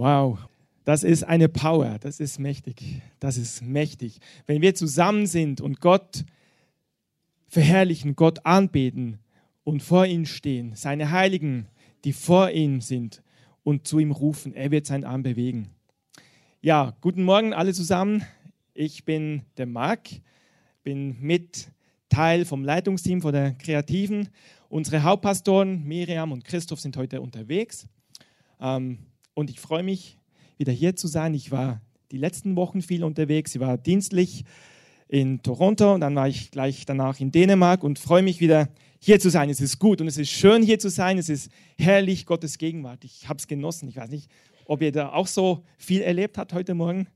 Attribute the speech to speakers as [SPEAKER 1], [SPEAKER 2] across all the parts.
[SPEAKER 1] Wow, das ist eine Power, das ist mächtig, das ist mächtig. Wenn wir zusammen sind und Gott verherrlichen, Gott anbeten und vor ihm stehen, seine Heiligen, die vor ihm sind und zu ihm rufen, er wird seinen Arm bewegen. Ja, guten Morgen alle zusammen. Ich bin der Marc, bin mit Teil vom Leitungsteam von der Kreativen. Unsere Hauptpastoren Miriam und Christoph sind heute unterwegs. Ähm, und ich freue mich, wieder hier zu sein. Ich war die letzten Wochen viel unterwegs. Ich war dienstlich in Toronto und dann war ich gleich danach in Dänemark und freue mich wieder hier zu sein. Es ist gut und es ist schön hier zu sein. Es ist herrlich, Gottes Gegenwart. Ich habe es genossen. Ich weiß nicht, ob ihr da auch so viel erlebt habt heute Morgen.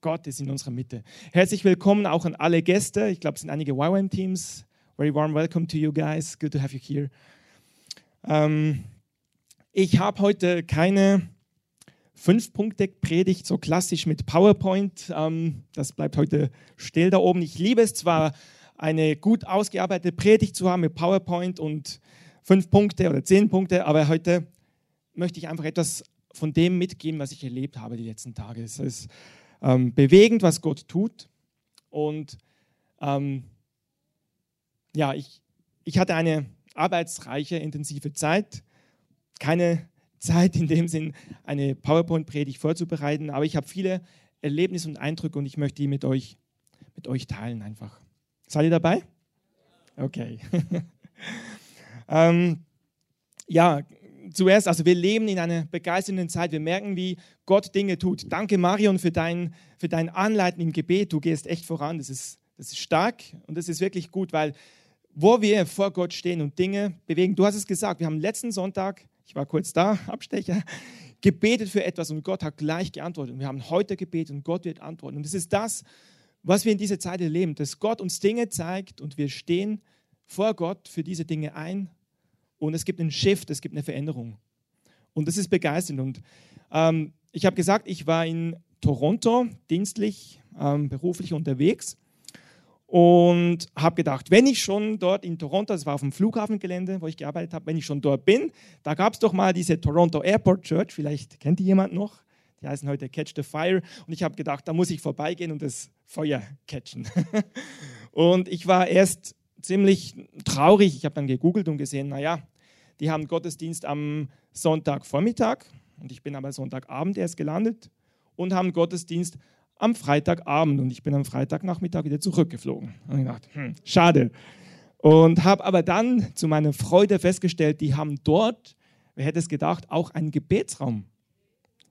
[SPEAKER 1] Gott ist in unserer Mitte. Herzlich willkommen auch an alle Gäste. Ich glaube, es sind einige YWAM-Teams. Very warm welcome to you guys. Good to have you here. Ähm, ich habe heute keine Fünf-Punkte-Predigt, so klassisch mit PowerPoint. Ähm, das bleibt heute still da oben. Ich liebe es zwar, eine gut ausgearbeitete Predigt zu haben mit PowerPoint und fünf Punkte oder zehn Punkte, aber heute möchte ich einfach etwas von dem mitgeben, was ich erlebt habe die letzten Tage. Es ist ähm, bewegend, was Gott tut. Und ähm, ja, ich, ich hatte eine arbeitsreiche, intensive Zeit. Keine Zeit in dem Sinn, eine PowerPoint-Predigt vorzubereiten, aber ich habe viele Erlebnisse und Eindrücke und ich möchte die mit euch, mit euch teilen einfach. Seid ihr dabei? Okay. ähm, ja, zuerst, also wir leben in einer begeisternden Zeit. Wir merken, wie Gott Dinge tut. Danke, Marion, für dein, für dein Anleiten im Gebet. Du gehst echt voran. Das ist, das ist stark und das ist wirklich gut, weil wo wir vor Gott stehen und Dinge bewegen, du hast es gesagt, wir haben letzten Sonntag ich war kurz da, Abstecher, gebetet für etwas und Gott hat gleich geantwortet. Und wir haben heute gebetet und Gott wird antworten. Und es ist das, was wir in dieser Zeit erleben, dass Gott uns Dinge zeigt und wir stehen vor Gott für diese Dinge ein und es gibt einen Shift, es gibt eine Veränderung. Und das ist begeisternd. Und ähm, ich habe gesagt, ich war in Toronto dienstlich, ähm, beruflich unterwegs und habe gedacht, wenn ich schon dort in Toronto, das war auf dem Flughafengelände, wo ich gearbeitet habe, wenn ich schon dort bin, da gab es doch mal diese Toronto Airport Church, vielleicht kennt die jemand noch, die heißen heute Catch the Fire. Und ich habe gedacht, da muss ich vorbeigehen und das Feuer catchen. und ich war erst ziemlich traurig, ich habe dann gegoogelt und gesehen, naja, die haben Gottesdienst am Sonntagvormittag. Und ich bin aber Sonntagabend erst gelandet und haben Gottesdienst am Freitagabend und ich bin am Freitagnachmittag wieder zurückgeflogen. Und ich dachte, hm, schade. Und habe aber dann zu meiner Freude festgestellt, die haben dort, wer hätte es gedacht, auch einen Gebetsraum.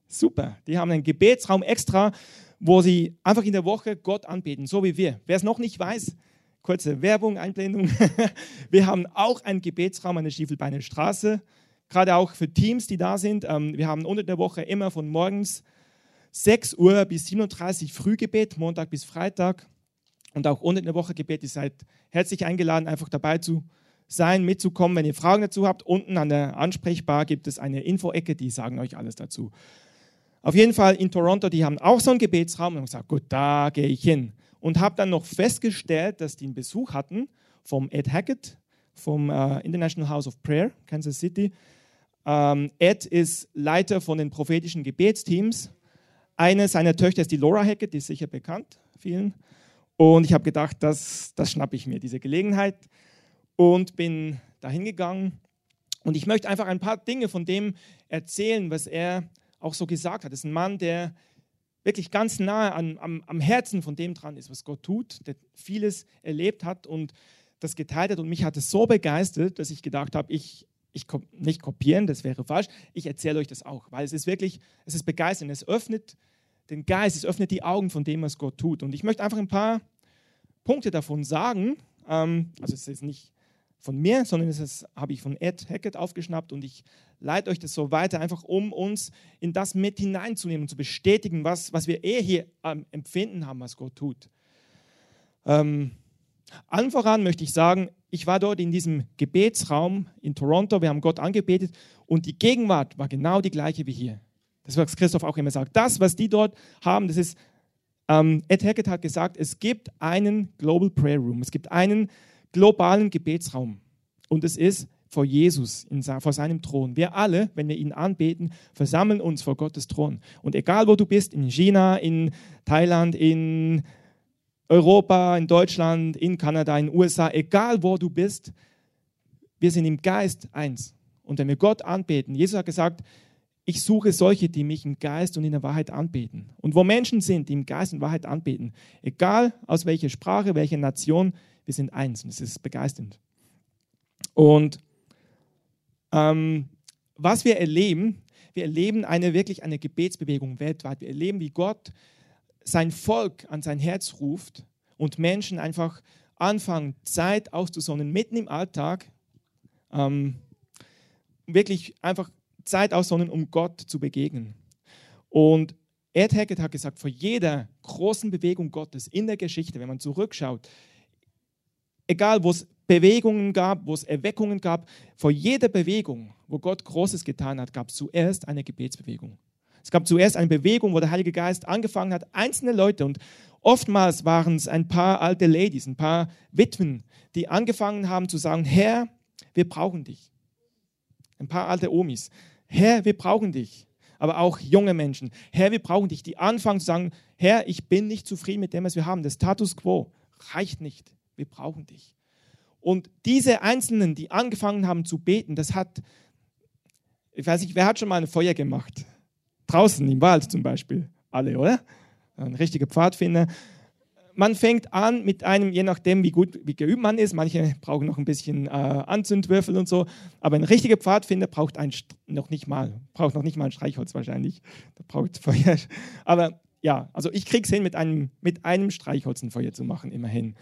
[SPEAKER 1] Super, die haben einen Gebetsraum extra, wo sie einfach in der Woche Gott anbeten, so wie wir. Wer es noch nicht weiß, kurze Werbung, Einblendung. wir haben auch einen Gebetsraum an der Stiefelbeiner Straße, gerade auch für Teams, die da sind. Ähm, wir haben unter der Woche immer von morgens 6 Uhr bis 37 Frühgebet, Montag bis Freitag und auch unter der Woche Gebet. Ihr seid herzlich eingeladen, einfach dabei zu sein, mitzukommen. Wenn ihr Fragen dazu habt, unten an der Ansprechbar gibt es eine Info-Ecke, die sagen euch alles dazu. Auf jeden Fall in Toronto, die haben auch so einen Gebetsraum und ich gesagt, gut, da gehe ich hin. Und habe dann noch festgestellt, dass die einen Besuch hatten vom Ed Hackett, vom uh, International House of Prayer, Kansas City. Ähm, Ed ist Leiter von den prophetischen Gebetsteams eine seiner Töchter ist die Laura Hackett, die ist sicher bekannt vielen. Und ich habe gedacht, das, das schnappe ich mir, diese Gelegenheit. Und bin dahin gegangen. Und ich möchte einfach ein paar Dinge von dem erzählen, was er auch so gesagt hat. Das ist ein Mann, der wirklich ganz nahe an, am, am Herzen von dem dran ist, was Gott tut, der vieles erlebt hat und das geteilt hat. Und mich hat es so begeistert, dass ich gedacht habe, ich, ich nicht kopieren, das wäre falsch, ich erzähle euch das auch, weil es ist wirklich, es ist begeisternd, es öffnet den Geist, es öffnet die Augen von dem, was Gott tut. Und ich möchte einfach ein paar Punkte davon sagen, ähm, also es ist nicht von mir, sondern das habe ich von Ed Hackett aufgeschnappt und ich leite euch das so weiter, einfach um uns in das mit hineinzunehmen zu bestätigen, was, was wir eh hier ähm, empfinden haben, was Gott tut. Ähm, allen voran möchte ich sagen, ich war dort in diesem Gebetsraum in Toronto, wir haben Gott angebetet und die Gegenwart war genau die gleiche wie hier. Das, was Christoph auch immer sagt. Das, was die dort haben, das ist, ähm, Ed Hackett hat gesagt, es gibt einen Global Prayer Room, es gibt einen globalen Gebetsraum und es ist vor Jesus, in, vor seinem Thron. Wir alle, wenn wir ihn anbeten, versammeln uns vor Gottes Thron. Und egal wo du bist, in China, in Thailand, in Europa, in Deutschland, in Kanada, in den USA, egal wo du bist, wir sind im Geist eins. Und wenn wir Gott anbeten, Jesus hat gesagt, ich suche solche, die mich im Geist und in der Wahrheit anbeten. Und wo Menschen sind, die im Geist und Wahrheit anbeten, egal aus welcher Sprache, welcher Nation, wir sind eins. Und es ist begeisternd. Und ähm, was wir erleben, wir erleben eine wirklich eine Gebetsbewegung weltweit. Wir erleben, wie Gott sein Volk an sein Herz ruft und Menschen einfach anfangen, Zeit auszusonnen, mitten im Alltag, ähm, wirklich einfach Zeit aussonnen, um Gott zu begegnen. Und Ed Hackett hat gesagt, vor jeder großen Bewegung Gottes in der Geschichte, wenn man zurückschaut, egal wo es Bewegungen gab, wo es Erweckungen gab, vor jeder Bewegung, wo Gott Großes getan hat, gab es zuerst eine Gebetsbewegung. Es gab zuerst eine Bewegung, wo der Heilige Geist angefangen hat, einzelne Leute, und oftmals waren es ein paar alte Ladies, ein paar Witwen, die angefangen haben zu sagen, Herr, wir brauchen dich. Ein paar alte Omis. Herr, wir brauchen dich. Aber auch junge Menschen. Herr, wir brauchen dich. Die anfangen zu sagen, Herr, ich bin nicht zufrieden mit dem, was wir haben. Der Status quo reicht nicht. Wir brauchen dich. Und diese Einzelnen, die angefangen haben zu beten, das hat, ich weiß nicht, wer hat schon mal ein Feuer gemacht? Draußen im Wald zum Beispiel. Alle, oder? Ein richtiger Pfadfinder man fängt an mit einem, je nachdem, wie gut, wie geübt man ist, manche brauchen noch ein bisschen äh, Anzündwürfel und so, aber ein richtiger Pfadfinder braucht ein, noch nicht mal, braucht noch nicht mal ein Streichholz wahrscheinlich. Da braucht Feuer. Aber ja, also ich krieg's hin, mit einem, mit einem Streichholz ein Feuer zu machen, immerhin.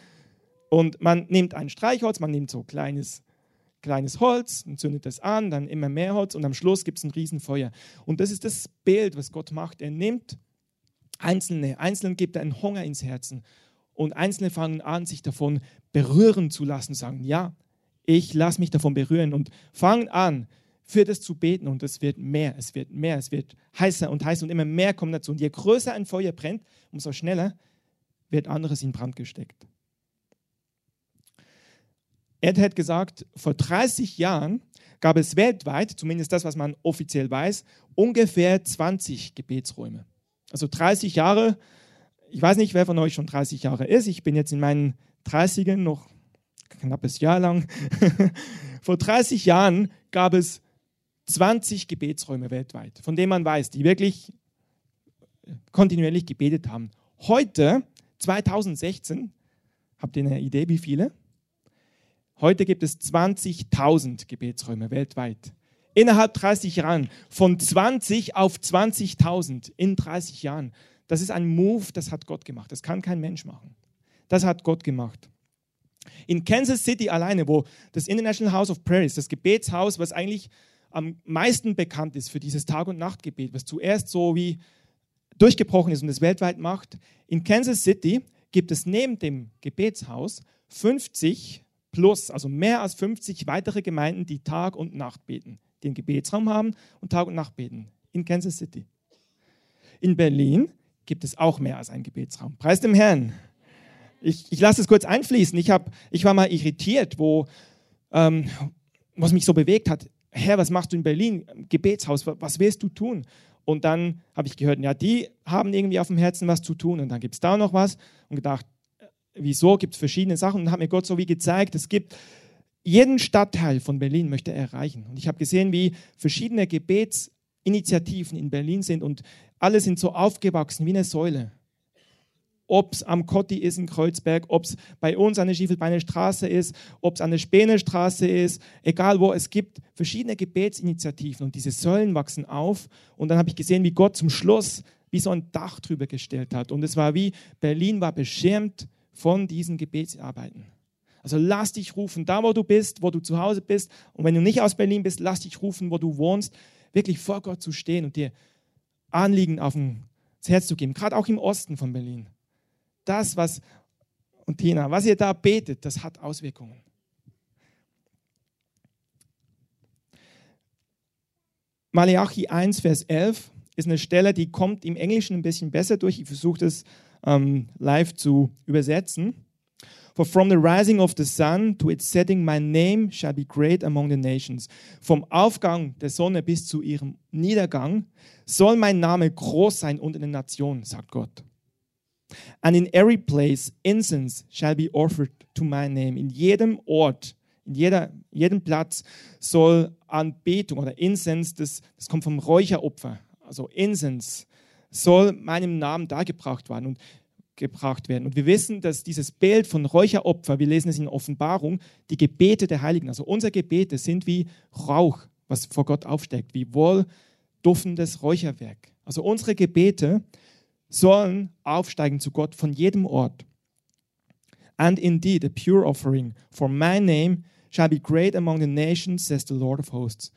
[SPEAKER 1] Und man nimmt ein Streichholz, man nimmt so kleines, kleines Holz und zündet es an, dann immer mehr Holz und am Schluss gibt es ein Riesenfeuer. Und das ist das Bild, was Gott macht. Er nimmt Einzelne, Einzelnen gibt er einen Hunger ins Herzen und Einzelne fangen an, sich davon berühren zu lassen, sagen, ja, ich lasse mich davon berühren und fangen an, für das zu beten und es wird mehr, es wird mehr, es wird heißer und heißer und immer mehr kommt dazu. Und je größer ein Feuer brennt, umso schneller wird anderes in Brand gesteckt. Ed hat gesagt, vor 30 Jahren gab es weltweit, zumindest das, was man offiziell weiß, ungefähr 20 Gebetsräume. Also 30 Jahre ich weiß nicht, wer von euch schon 30 Jahre ist. Ich bin jetzt in meinen 30ern noch knappes Jahr lang. Vor 30 Jahren gab es 20 Gebetsräume weltweit, von denen man weiß, die wirklich kontinuierlich gebetet haben. Heute, 2016, habt ihr eine Idee, wie viele? Heute gibt es 20.000 Gebetsräume weltweit. Innerhalb 30 Jahren, von 20 auf 20.000 in 30 Jahren. Das ist ein Move, das hat Gott gemacht. Das kann kein Mensch machen. Das hat Gott gemacht. In Kansas City alleine, wo das International House of Prayer ist, das Gebetshaus, was eigentlich am meisten bekannt ist für dieses Tag- und Nachtgebet, was zuerst so wie durchgebrochen ist und es weltweit macht. In Kansas City gibt es neben dem Gebetshaus 50 plus, also mehr als 50 weitere Gemeinden, die Tag und Nacht beten, einen Gebetsraum haben und Tag und Nacht beten. In Kansas City. In Berlin gibt es auch mehr als einen Gebetsraum. Preis dem Herrn. Ich, ich lasse es kurz einfließen. Ich, hab, ich war mal irritiert, wo, ähm, was mich so bewegt hat. Herr, was machst du in Berlin? Gebetshaus, was willst du tun? Und dann habe ich gehört, ja, die haben irgendwie auf dem Herzen was zu tun. Und dann gibt es da noch was. Und gedacht, wieso? Gibt es verschiedene Sachen. Und hat mir Gott so wie gezeigt, es gibt jeden Stadtteil von Berlin möchte er erreichen. Und ich habe gesehen, wie verschiedene Gebetsinitiativen in Berlin sind und alle sind so aufgewachsen wie eine Säule. Ob es am Kotti ist in Kreuzberg, ob es bei uns an der Schiefelbeiner Straße ist, ob es an der Späner Straße ist, egal wo, es gibt verschiedene Gebetsinitiativen und diese Säulen wachsen auf. Und dann habe ich gesehen, wie Gott zum Schluss wie so ein Dach drüber gestellt hat. Und es war wie, Berlin war beschirmt von diesen Gebetsarbeiten. Also lass dich rufen, da wo du bist, wo du zu Hause bist. Und wenn du nicht aus Berlin bist, lass dich rufen, wo du wohnst, wirklich vor Gott zu stehen und dir Anliegen auf das Herz zu geben, gerade auch im Osten von Berlin. Das, was, und Tina, was ihr da betet, das hat Auswirkungen. Malachi 1, Vers 11 ist eine Stelle, die kommt im Englischen ein bisschen besser durch. Ich versuche das ähm, live zu übersetzen. For from the rising of the sun to its setting, my name shall be great among the nations. Vom Aufgang der Sonne bis zu ihrem Niedergang soll mein Name groß sein unter den Nationen, sagt Gott. And in every place incense shall be offered to my name. In jedem Ort, in jeder, jedem Platz soll Anbetung oder Incense, das, das kommt vom Räucheropfer, also Incense, soll meinem Namen dargebracht werden. Und gebracht werden. Und wir wissen, dass dieses Bild von Räucheropfer, wir lesen es in Offenbarung, die Gebete der Heiligen, also unsere Gebete sind wie Rauch, was vor Gott aufsteckt, wie wohl duftendes Räucherwerk. Also unsere Gebete sollen aufsteigen zu Gott von jedem Ort. And indeed, a pure offering for my name shall be great among the nations, says the Lord of hosts.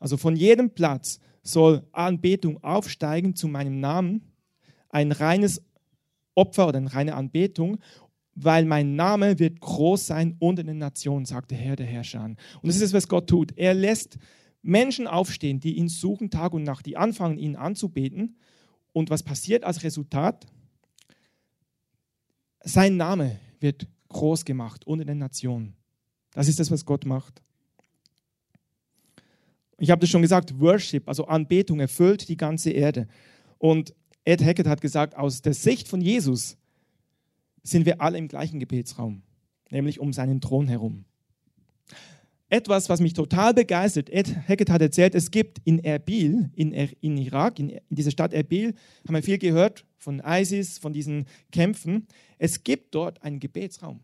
[SPEAKER 1] Also von jedem Platz soll Anbetung aufsteigen zu meinem Namen, ein reines Opfer oder eine reine Anbetung, weil mein Name wird groß sein unter den Nationen, sagt der Herr der Herrscher. Und das ist es, was Gott tut. Er lässt Menschen aufstehen, die ihn suchen Tag und Nacht, die anfangen, ihn anzubeten. Und was passiert als Resultat? Sein Name wird groß gemacht unter den Nationen. Das ist das, was Gott macht. Ich habe das schon gesagt, Worship, also Anbetung, erfüllt die ganze Erde. Und Ed Hackett hat gesagt, aus der Sicht von Jesus sind wir alle im gleichen Gebetsraum, nämlich um seinen Thron herum. Etwas, was mich total begeistert, Ed Hackett hat erzählt, es gibt in Erbil, in, in Irak, in, in dieser Stadt Erbil, haben wir viel gehört von ISIS, von diesen Kämpfen. Es gibt dort einen Gebetsraum.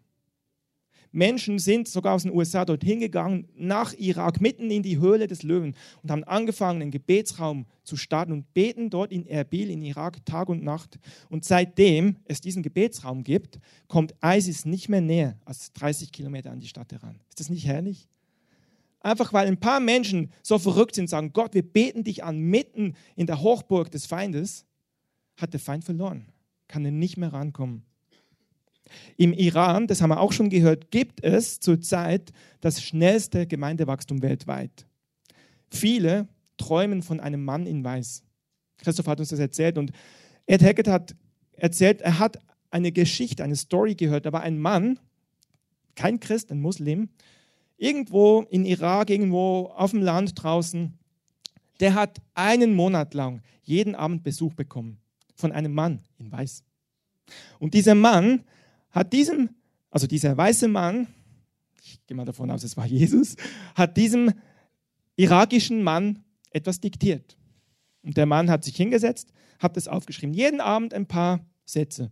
[SPEAKER 1] Menschen sind sogar aus den USA dorthin gegangen, nach Irak, mitten in die Höhle des Löwen und haben angefangen, einen Gebetsraum zu starten und beten dort in Erbil, in Irak, Tag und Nacht. Und seitdem es diesen Gebetsraum gibt, kommt ISIS nicht mehr näher als 30 Kilometer an die Stadt heran. Ist das nicht herrlich? Einfach weil ein paar Menschen so verrückt sind, sagen, Gott, wir beten dich an, mitten in der Hochburg des Feindes, hat der Feind verloren, kann er nicht mehr rankommen. Im Iran, das haben wir auch schon gehört, gibt es zurzeit das schnellste Gemeindewachstum weltweit. Viele träumen von einem Mann in Weiß. Christoph hat uns das erzählt und Ed Hackett hat erzählt, er hat eine Geschichte, eine Story gehört. Da war ein Mann, kein Christ, ein Muslim, irgendwo in Irak, irgendwo auf dem Land draußen, der hat einen Monat lang jeden Abend Besuch bekommen von einem Mann in Weiß. Und dieser Mann hat diesem, also dieser weiße Mann, ich gehe mal davon aus, es war Jesus, hat diesem irakischen Mann etwas diktiert. Und der Mann hat sich hingesetzt, hat es aufgeschrieben. Jeden Abend ein paar Sätze.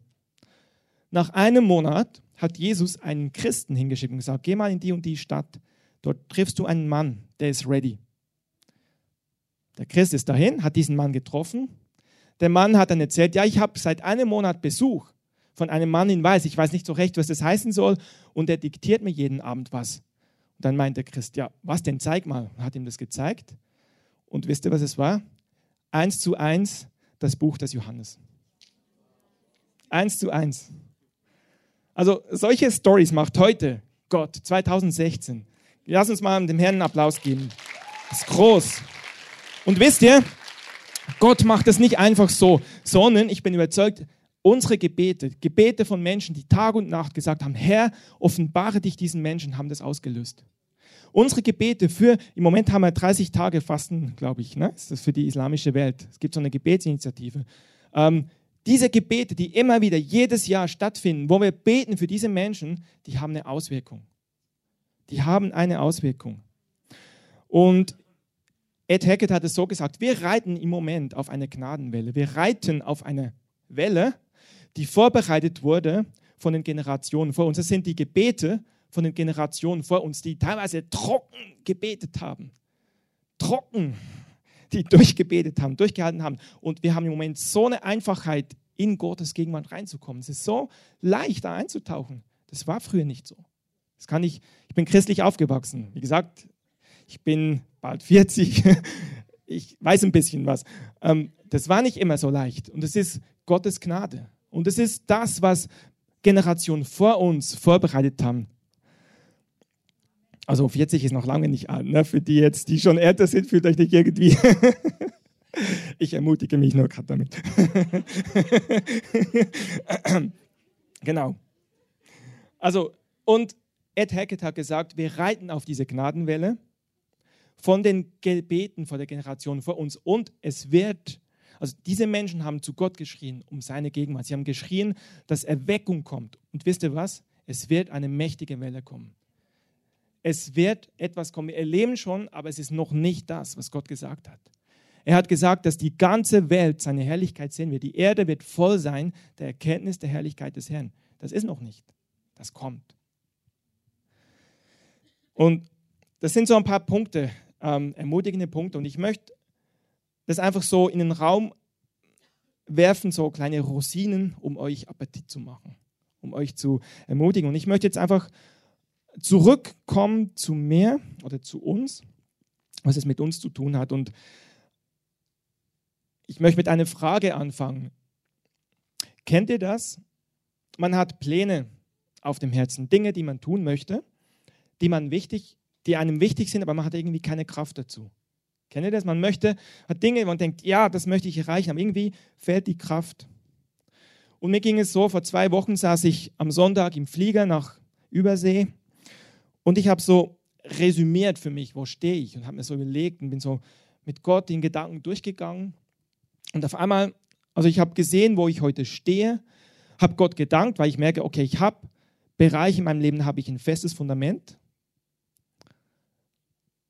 [SPEAKER 1] Nach einem Monat hat Jesus einen Christen hingeschickt und gesagt, geh mal in die und die Stadt. Dort triffst du einen Mann, der ist ready. Der Christ ist dahin, hat diesen Mann getroffen. Der Mann hat dann erzählt, ja, ich habe seit einem Monat Besuch von einem Mann in Weiß. Ich weiß nicht so recht, was das heißen soll. Und er diktiert mir jeden Abend was. Und dann meint der Christ, ja, was denn? Zeig mal. Hat ihm das gezeigt. Und wisst ihr, was es war? Eins zu eins das Buch des Johannes. Eins zu eins. Also solche Stories macht heute Gott 2016. Lass uns mal dem Herrn einen Applaus geben. Das ist groß. Und wisst ihr, Gott macht das nicht einfach so, sondern ich bin überzeugt, Unsere Gebete, Gebete von Menschen, die Tag und Nacht gesagt haben, Herr, offenbare dich diesen Menschen, haben das ausgelöst. Unsere Gebete für, im Moment haben wir 30 Tage Fasten, glaube ich, ne? das ist für die islamische Welt. Es gibt so eine Gebetsinitiative. Ähm, diese Gebete, die immer wieder jedes Jahr stattfinden, wo wir beten für diese Menschen, die haben eine Auswirkung. Die haben eine Auswirkung. Und Ed Hackett hat es so gesagt, wir reiten im Moment auf eine Gnadenwelle. Wir reiten auf eine Welle, die vorbereitet wurde von den Generationen vor uns. Das sind die Gebete von den Generationen vor uns, die teilweise trocken gebetet haben. Trocken, die durchgebetet haben, durchgehalten haben. Und wir haben im Moment so eine Einfachheit, in Gottes Gegenwart reinzukommen. Es ist so leicht, da einzutauchen. Das war früher nicht so. Das kann ich, ich bin christlich aufgewachsen. Wie gesagt, ich bin bald 40. ich weiß ein bisschen was. Ähm, das war nicht immer so leicht. Und es ist Gottes Gnade. Und es ist das, was Generationen vor uns vorbereitet haben. Also 40 ist noch lange nicht an. Ne? Für die jetzt, die schon älter sind, fühlt euch nicht irgendwie. ich ermutige mich nur gerade damit. genau. Also, und Ed Hackett hat gesagt, wir reiten auf diese Gnadenwelle von den Gebeten vor der Generation vor uns und es wird, also diese Menschen haben zu Gott geschrien um seine Gegenwart. Sie haben geschrien, dass Erweckung kommt. Und wisst ihr was? Es wird eine mächtige Welle kommen. Es wird etwas kommen. Wir erleben schon, aber es ist noch nicht das, was Gott gesagt hat. Er hat gesagt, dass die ganze Welt seine Herrlichkeit sehen wird. Die Erde wird voll sein der Erkenntnis der Herrlichkeit des Herrn. Das ist noch nicht. Das kommt. Und das sind so ein paar Punkte, ähm, ermutigende Punkte. Und ich möchte das einfach so in den Raum werfen, so kleine Rosinen, um euch Appetit zu machen, um euch zu ermutigen. Und ich möchte jetzt einfach zurückkommen zu mir oder zu uns, was es mit uns zu tun hat. Und ich möchte mit einer Frage anfangen. Kennt ihr das? Man hat Pläne auf dem Herzen, Dinge, die man tun möchte, die man wichtig, die einem wichtig sind, aber man hat irgendwie keine Kraft dazu. Kennt ihr das? Man möchte, hat Dinge, man denkt, ja, das möchte ich erreichen, aber irgendwie fehlt die Kraft. Und mir ging es so, vor zwei Wochen saß ich am Sonntag im Flieger nach Übersee und ich habe so resümiert für mich, wo stehe ich und habe mir so überlegt und bin so mit Gott in Gedanken durchgegangen. Und auf einmal, also ich habe gesehen, wo ich heute stehe, habe Gott gedankt, weil ich merke, okay, ich habe Bereiche in meinem Leben, habe ich ein festes Fundament.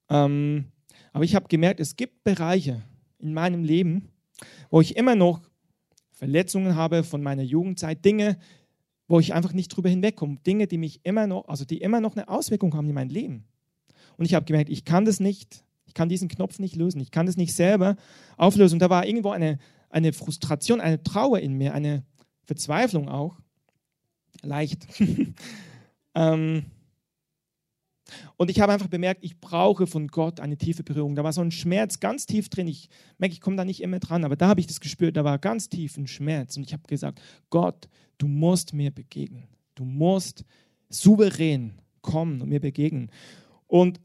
[SPEAKER 1] Ähm, aber ich habe gemerkt, es gibt Bereiche in meinem Leben, wo ich immer noch Verletzungen habe von meiner Jugendzeit, Dinge, wo ich einfach nicht drüber hinwegkomme. Dinge, die mich immer noch, also die immer noch eine Auswirkung haben in mein Leben. Und ich habe gemerkt, ich kann das nicht, ich kann diesen Knopf nicht lösen, ich kann das nicht selber auflösen. Und da war irgendwo eine, eine Frustration, eine Trauer in mir, eine Verzweiflung auch. Leicht. ähm, und ich habe einfach bemerkt, ich brauche von Gott eine tiefe Berührung. Da war so ein Schmerz ganz tief drin. Ich merke, ich komme da nicht immer dran, aber da habe ich das gespürt, da war ganz tief ein Schmerz. Und ich habe gesagt, Gott, du musst mir begegnen. Du musst souverän kommen und mir begegnen. Und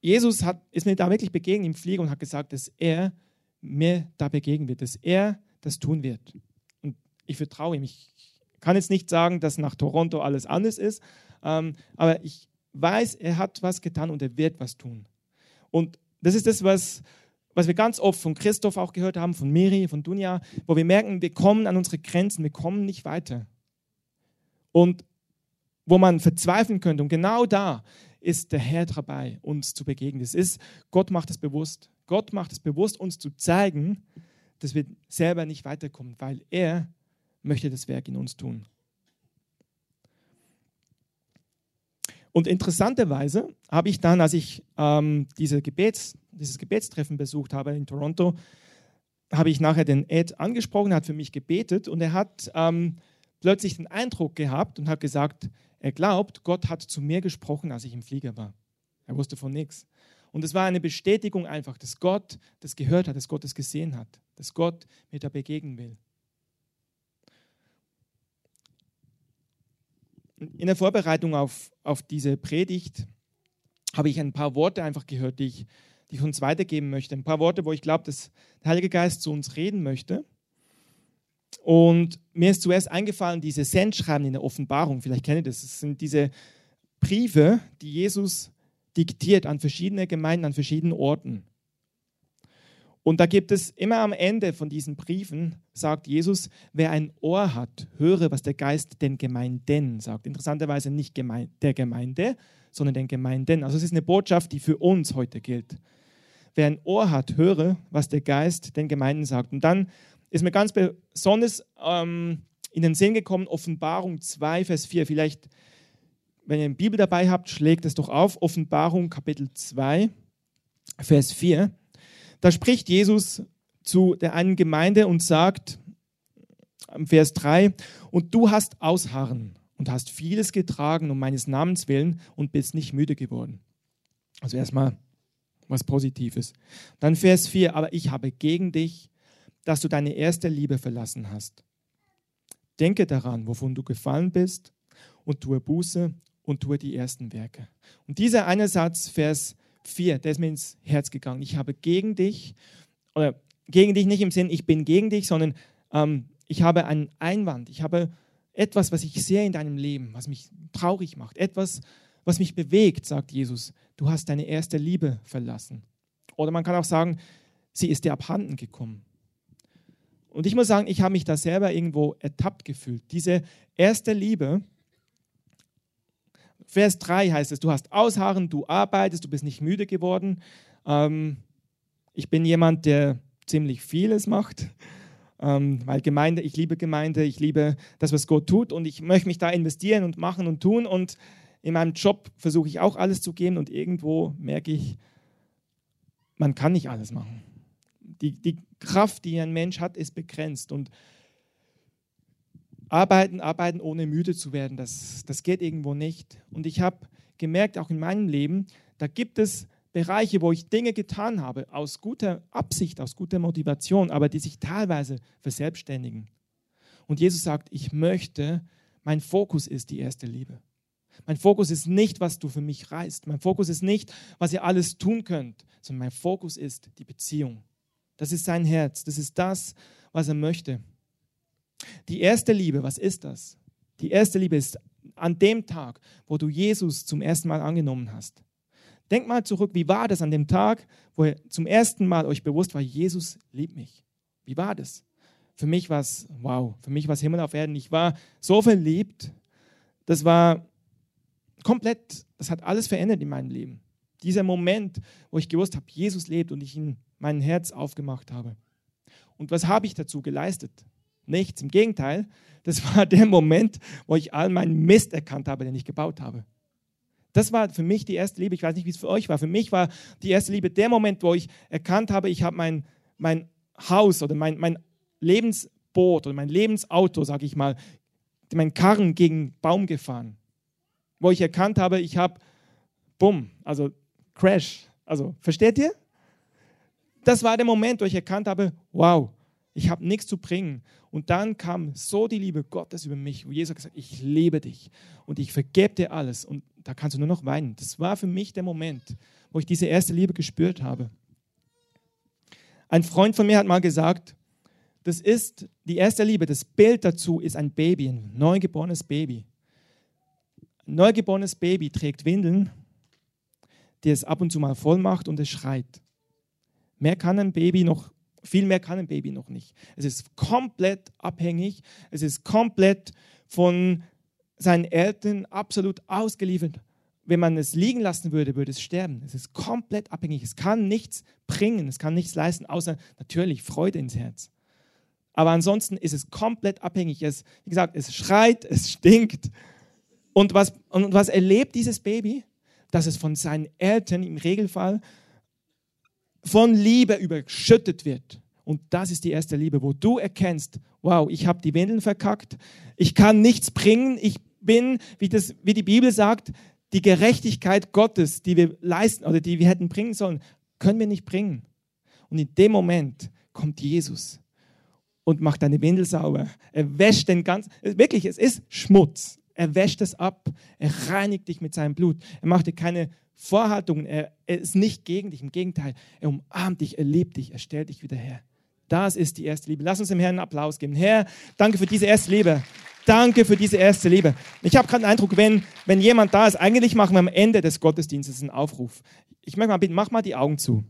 [SPEAKER 1] Jesus hat, ist mir da wirklich begegnet im Flieger und hat gesagt, dass er mir da begegnen wird, dass er das tun wird. Und ich vertraue ihm. Ich kann jetzt nicht sagen, dass nach Toronto alles anders ist, ähm, aber ich, weiß, er hat was getan und er wird was tun. Und das ist das, was, was wir ganz oft von Christoph auch gehört haben, von Miri, von Dunja, wo wir merken, wir kommen an unsere Grenzen, wir kommen nicht weiter. Und wo man verzweifeln könnte. Und genau da ist der Herr dabei, uns zu begegnen. Es ist, Gott macht es bewusst. Gott macht es bewusst, uns zu zeigen, dass wir selber nicht weiterkommen, weil er möchte das Werk in uns tun. Und interessanterweise habe ich dann, als ich ähm, diese Gebets, dieses Gebetstreffen besucht habe in Toronto, habe ich nachher den Ed angesprochen, hat für mich gebetet und er hat ähm, plötzlich den Eindruck gehabt und hat gesagt, er glaubt, Gott hat zu mir gesprochen, als ich im Flieger war. Er wusste von nichts. Und es war eine Bestätigung einfach, dass Gott das gehört hat, dass Gott es gesehen hat, dass Gott mir da begegnen will. In der Vorbereitung auf, auf diese Predigt habe ich ein paar Worte einfach gehört, die ich, die ich uns weitergeben möchte. Ein paar Worte, wo ich glaube, dass der Heilige Geist zu uns reden möchte. Und mir ist zuerst eingefallen, diese Sendschreiben in der Offenbarung, vielleicht kennt ihr das, das sind diese Briefe, die Jesus diktiert an verschiedene Gemeinden, an verschiedenen Orten. Und da gibt es immer am Ende von diesen Briefen, sagt Jesus, wer ein Ohr hat, höre, was der Geist den Gemeinden sagt. Interessanterweise nicht der Gemeinde, sondern den Gemeinden. Also es ist eine Botschaft, die für uns heute gilt. Wer ein Ohr hat, höre, was der Geist den Gemeinden sagt. Und dann ist mir ganz besonders ähm, in den Sinn gekommen, Offenbarung 2, Vers 4. Vielleicht, wenn ihr eine Bibel dabei habt, schlägt es doch auf. Offenbarung Kapitel 2, Vers 4. Da spricht Jesus zu der einen Gemeinde und sagt, Vers 3, und du hast Ausharren und hast vieles getragen um meines Namens willen und bist nicht müde geworden. Also erstmal was Positives. Dann Vers 4, aber ich habe gegen dich, dass du deine erste Liebe verlassen hast. Denke daran, wovon du gefallen bist und tue Buße und tue die ersten Werke. Und dieser eine Satz, Vers 4, der ist mir ins Herz gegangen. Ich habe gegen dich, oder gegen dich nicht im Sinn, ich bin gegen dich, sondern ähm, ich habe einen Einwand. Ich habe etwas, was ich sehe in deinem Leben, was mich traurig macht, etwas, was mich bewegt, sagt Jesus, du hast deine erste Liebe verlassen. Oder man kann auch sagen, sie ist dir abhanden gekommen. Und ich muss sagen, ich habe mich da selber irgendwo ertappt gefühlt. Diese erste Liebe, Vers 3 heißt es, du hast Ausharren, du arbeitest, du bist nicht müde geworden. Ähm, ich bin jemand, der ziemlich vieles macht, ähm, weil Gemeinde, ich liebe Gemeinde, ich liebe das, was Gott tut und ich möchte mich da investieren und machen und tun und in meinem Job versuche ich auch alles zu geben und irgendwo merke ich, man kann nicht alles machen. Die, die Kraft, die ein Mensch hat, ist begrenzt und arbeiten, arbeiten, ohne müde zu werden, das, das geht irgendwo nicht. Und ich habe gemerkt, auch in meinem Leben, da gibt es Bereiche, wo ich Dinge getan habe, aus guter Absicht, aus guter Motivation, aber die sich teilweise verselbstständigen. Und Jesus sagt, ich möchte, mein Fokus ist die erste Liebe. Mein Fokus ist nicht, was du für mich reißt. Mein Fokus ist nicht, was ihr alles tun könnt, sondern mein Fokus ist die Beziehung. Das ist sein Herz. Das ist das, was er möchte. Die erste Liebe, was ist das? Die erste Liebe ist an dem Tag, wo du Jesus zum ersten Mal angenommen hast. Denk mal zurück, wie war das an dem Tag, wo ihr zum ersten Mal euch bewusst war, Jesus liebt mich? Wie war das? Für mich war es, wow, für mich war es Himmel auf Erden. Ich war so verliebt. Das war komplett, das hat alles verändert in meinem Leben. Dieser Moment, wo ich gewusst habe, Jesus lebt und ich ihm mein Herz aufgemacht habe. Und was habe ich dazu geleistet? Nichts. Im Gegenteil, das war der Moment, wo ich all meinen Mist erkannt habe, den ich gebaut habe. Das war für mich die erste Liebe. Ich weiß nicht, wie es für euch war. Für mich war die erste Liebe der Moment, wo ich erkannt habe, ich habe mein, mein Haus oder mein, mein Lebensboot oder mein Lebensauto, sage ich mal, mein Karren gegen Baum gefahren. Wo ich erkannt habe, ich habe, bumm, also Crash. Also, versteht ihr? Das war der Moment, wo ich erkannt habe, wow, ich habe nichts zu bringen. Und dann kam so die Liebe Gottes über mich, wo Jesus gesagt hat, ich liebe dich und ich vergebe dir alles. Und da kannst du nur noch weinen. Das war für mich der Moment, wo ich diese erste Liebe gespürt habe. Ein Freund von mir hat mal gesagt, das ist die erste Liebe, das Bild dazu ist ein Baby, ein neugeborenes Baby. Ein neugeborenes Baby trägt Windeln, die es ab und zu mal voll macht und es schreit. Mehr kann ein Baby noch viel mehr kann ein Baby noch nicht. Es ist komplett abhängig, es ist komplett von seinen Eltern absolut ausgeliefert. Wenn man es liegen lassen würde, würde es sterben. Es ist komplett abhängig. Es kann nichts bringen, es kann nichts leisten, außer natürlich Freude ins Herz. Aber ansonsten ist es komplett abhängig. Es, wie gesagt, es schreit, es stinkt. Und was, und was erlebt dieses Baby? Dass es von seinen Eltern im Regelfall von Liebe überschüttet wird. Und das ist die erste Liebe, wo du erkennst, wow, ich habe die Windeln verkackt, ich kann nichts bringen, ich bin, wie, das, wie die Bibel sagt, die Gerechtigkeit Gottes, die wir leisten oder die wir hätten bringen sollen, können wir nicht bringen. Und in dem Moment kommt Jesus und macht deine Windel sauber. Er wäscht den ganzen, wirklich, es ist Schmutz. Er wäscht es ab. Er reinigt dich mit seinem Blut. Er macht dir keine Vorhaltungen. Er, er ist nicht gegen dich. Im Gegenteil, er umarmt dich, er liebt dich, er stellt dich wieder her. Das ist die erste Liebe. Lass uns dem Herrn einen Applaus geben. Herr, danke für diese erste Liebe. Danke für diese erste Liebe. Ich habe gerade den Eindruck, wenn, wenn jemand da ist, eigentlich machen wir am Ende des Gottesdienstes einen Aufruf. Ich möchte mal bitten, mach mal die Augen zu.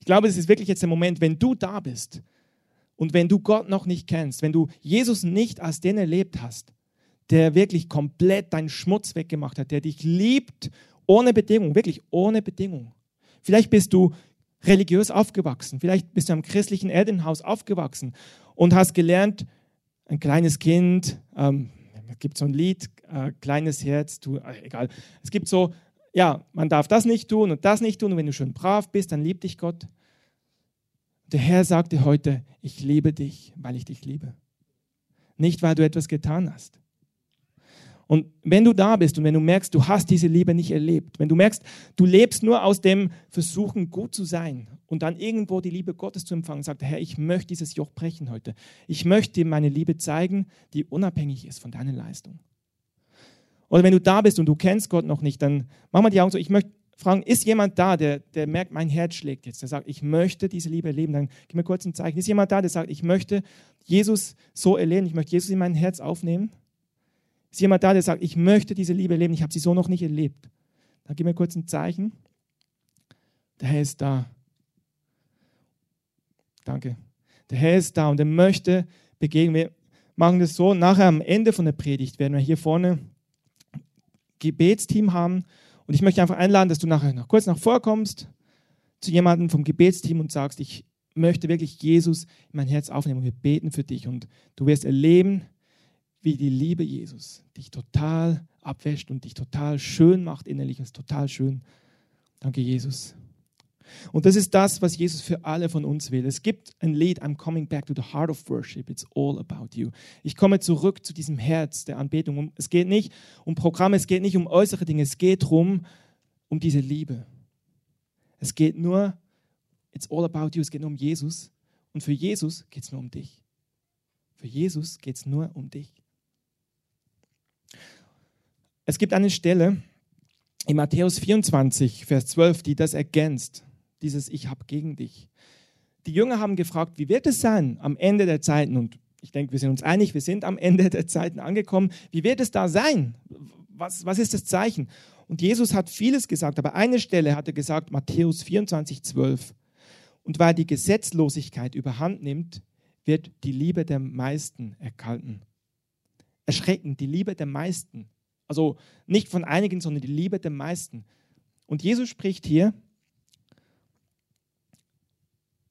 [SPEAKER 1] Ich glaube, es ist wirklich jetzt der Moment, wenn du da bist und wenn du Gott noch nicht kennst, wenn du Jesus nicht als den erlebt hast, der wirklich komplett deinen Schmutz weggemacht hat, der dich liebt ohne Bedingung, wirklich ohne Bedingung. Vielleicht bist du religiös aufgewachsen, vielleicht bist du am christlichen Elternhaus aufgewachsen und hast gelernt, ein kleines Kind, ähm, es gibt so ein Lied, äh, kleines Herz, du, äh, egal, es gibt so, ja, man darf das nicht tun und das nicht tun und wenn du schon brav bist, dann liebt dich Gott. Der Herr sagte heute, ich liebe dich, weil ich dich liebe. Nicht, weil du etwas getan hast. Und wenn du da bist und wenn du merkst, du hast diese Liebe nicht erlebt, wenn du merkst, du lebst nur aus dem Versuchen, gut zu sein und dann irgendwo die Liebe Gottes zu empfangen, sagt Herr, ich möchte dieses Joch brechen heute. Ich möchte dir meine Liebe zeigen, die unabhängig ist von deiner Leistung. Oder wenn du da bist und du kennst Gott noch nicht, dann mach mal die Augen so, ich möchte fragen, ist jemand da, der, der merkt, mein Herz schlägt jetzt, der sagt, ich möchte diese Liebe erleben, dann gib mir kurz ein Zeichen. Ist jemand da, der sagt, ich möchte Jesus so erleben, ich möchte Jesus in mein Herz aufnehmen? Ist jemand da, der sagt, ich möchte diese Liebe erleben, ich habe sie so noch nicht erlebt? Dann gib mir kurz ein Zeichen. Der Herr ist da. Danke. Der Herr ist da und er möchte begegnen. Wir machen das so, nachher am Ende von der Predigt werden wir hier vorne Gebetsteam haben und ich möchte einfach einladen, dass du nachher noch kurz nach vorkommst zu jemandem vom Gebetsteam und sagst, ich möchte wirklich Jesus in mein Herz aufnehmen und wir beten für dich und du wirst erleben, wie die Liebe Jesus dich total abwäscht und dich total schön macht innerlich. Das ist total schön. Danke, Jesus. Und das ist das, was Jesus für alle von uns will. Es gibt ein Lied, I'm coming back to the heart of worship. It's all about you. Ich komme zurück zu diesem Herz der Anbetung. Es geht nicht um Programme, es geht nicht um äußere Dinge, es geht darum, um diese Liebe. Es geht nur, it's all about you, es geht nur um Jesus. Und für Jesus geht es nur um dich. Für Jesus geht es nur um dich. Es gibt eine Stelle in Matthäus 24, Vers 12, die das ergänzt dieses Ich habe gegen dich. Die Jünger haben gefragt, wie wird es sein am Ende der Zeiten? Und ich denke, wir sind uns einig, wir sind am Ende der Zeiten angekommen. Wie wird es da sein? Was, was ist das Zeichen? Und Jesus hat vieles gesagt, aber eine Stelle hat er gesagt, Matthäus 24, 12. Und weil die Gesetzlosigkeit überhand nimmt, wird die Liebe der meisten erkalten. Erschreckend, die Liebe der meisten. Also nicht von einigen, sondern die Liebe der meisten. Und Jesus spricht hier,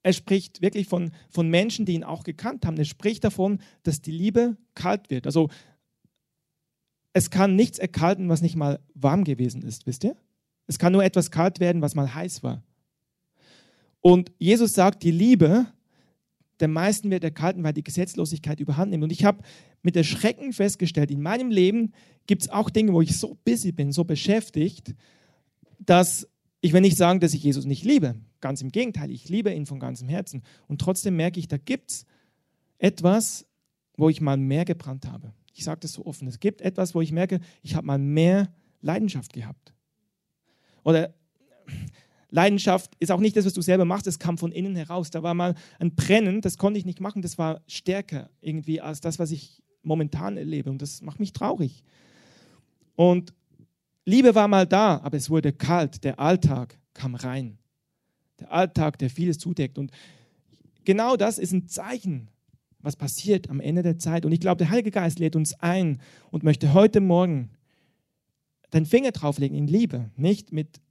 [SPEAKER 1] er spricht wirklich von, von Menschen, die ihn auch gekannt haben. Er spricht davon, dass die Liebe kalt wird. Also es kann nichts erkalten, was nicht mal warm gewesen ist, wisst ihr? Es kann nur etwas kalt werden, was mal heiß war. Und Jesus sagt, die Liebe der meisten wird erkalten, weil die Gesetzlosigkeit überhand nimmt. Und ich habe mit Erschrecken festgestellt, in meinem Leben gibt es auch Dinge, wo ich so busy bin, so beschäftigt, dass ich will nicht sagen, dass ich Jesus nicht liebe. Ganz im Gegenteil, ich liebe ihn von ganzem Herzen. Und trotzdem merke ich, da gibt es etwas, wo ich mal mehr gebrannt habe. Ich sage das so offen. Es gibt etwas, wo ich merke, ich habe mal mehr Leidenschaft gehabt. Oder Leidenschaft ist auch nicht das, was du selber machst, es kam von innen heraus. Da war mal ein Brennen, das konnte ich nicht machen, das war stärker irgendwie als das, was ich momentan erlebe. Und das macht mich traurig. Und Liebe war mal da, aber es wurde kalt. Der Alltag kam rein der Alltag, der vieles zudeckt. Und genau das ist ein Zeichen, was passiert am Ende der Zeit. Und ich glaube, der Heilige Geist lädt uns ein und möchte heute Morgen den Finger drauflegen in Liebe, nicht mit,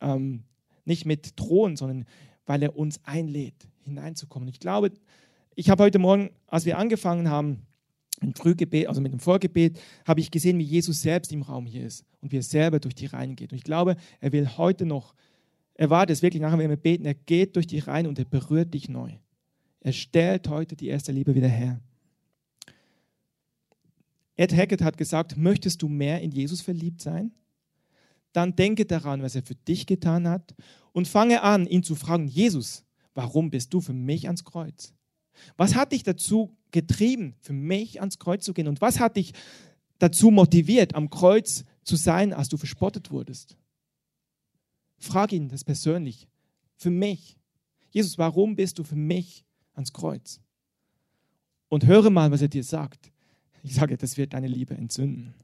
[SPEAKER 1] ähm, nicht mit Drohen, sondern weil er uns einlädt, hineinzukommen. Ich glaube, ich habe heute Morgen, als wir angefangen haben, im Frühgebet, also mit dem Vorgebet, habe ich gesehen, wie Jesus selbst im Raum hier ist und wie er selber durch die Reihen geht. Und ich glaube, er will heute noch er war das wirklich nachher, wenn wir beten, er geht durch dich rein und er berührt dich neu. Er stellt heute die erste Liebe wieder her. Ed Hackett hat gesagt, möchtest du mehr in Jesus verliebt sein? Dann denke daran, was er für dich getan hat und fange an, ihn zu fragen, Jesus, warum bist du für mich ans Kreuz? Was hat dich dazu getrieben, für mich ans Kreuz zu gehen? Und was hat dich dazu motiviert, am Kreuz zu sein, als du verspottet wurdest? Frag ihn das persönlich. Für mich. Jesus, warum bist du für mich ans Kreuz? Und höre mal, was er dir sagt. Ich sage, das wird deine Liebe entzünden.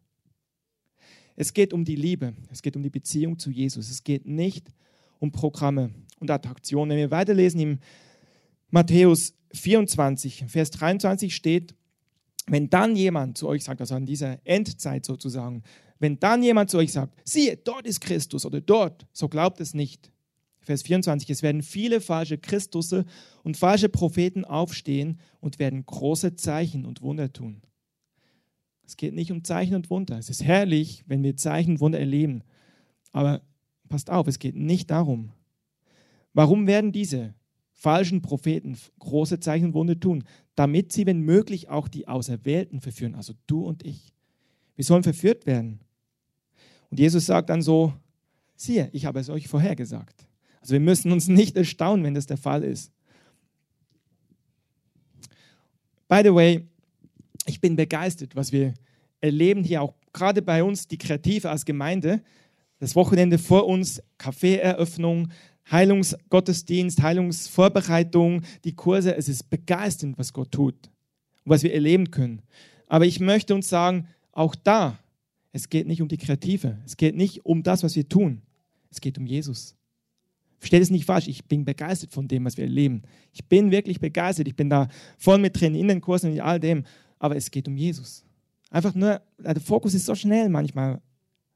[SPEAKER 1] Es geht um die Liebe. Es geht um die Beziehung zu Jesus. Es geht nicht um Programme und Attraktionen. Wenn wir weiterlesen im Matthäus 24, Vers 23 steht, wenn dann jemand zu euch sagt, also an dieser Endzeit sozusagen, wenn dann jemand zu euch sagt, siehe, dort ist Christus oder dort, so glaubt es nicht. Vers 24, es werden viele falsche Christusse und falsche Propheten aufstehen und werden große Zeichen und Wunder tun. Es geht nicht um Zeichen und Wunder. Es ist herrlich, wenn wir Zeichen und Wunder erleben. Aber passt auf, es geht nicht darum. Warum werden diese falschen Propheten große Zeichen und Wunder tun? Damit sie, wenn möglich, auch die Auserwählten verführen, also du und ich. Wir sollen verführt werden. Und Jesus sagt dann so, siehe, ich habe es euch vorhergesagt. Also wir müssen uns nicht erstaunen, wenn das der Fall ist. By the way, ich bin begeistert, was wir erleben hier auch gerade bei uns, die Kreative als Gemeinde. das Wochenende vor uns, Kaffeeeröffnung, Heilungsgottesdienst, Heilungsvorbereitung, die Kurse. Es ist begeisternd, was Gott tut was wir erleben können. Aber ich möchte uns sagen, auch da, es geht nicht um die Kreative. Es geht nicht um das, was wir tun. Es geht um Jesus. Versteht es nicht falsch, ich bin begeistert von dem, was wir erleben. Ich bin wirklich begeistert. Ich bin da voll mit drin, in den Kursen und in all dem. Aber es geht um Jesus. Einfach nur, der Fokus ist so schnell manchmal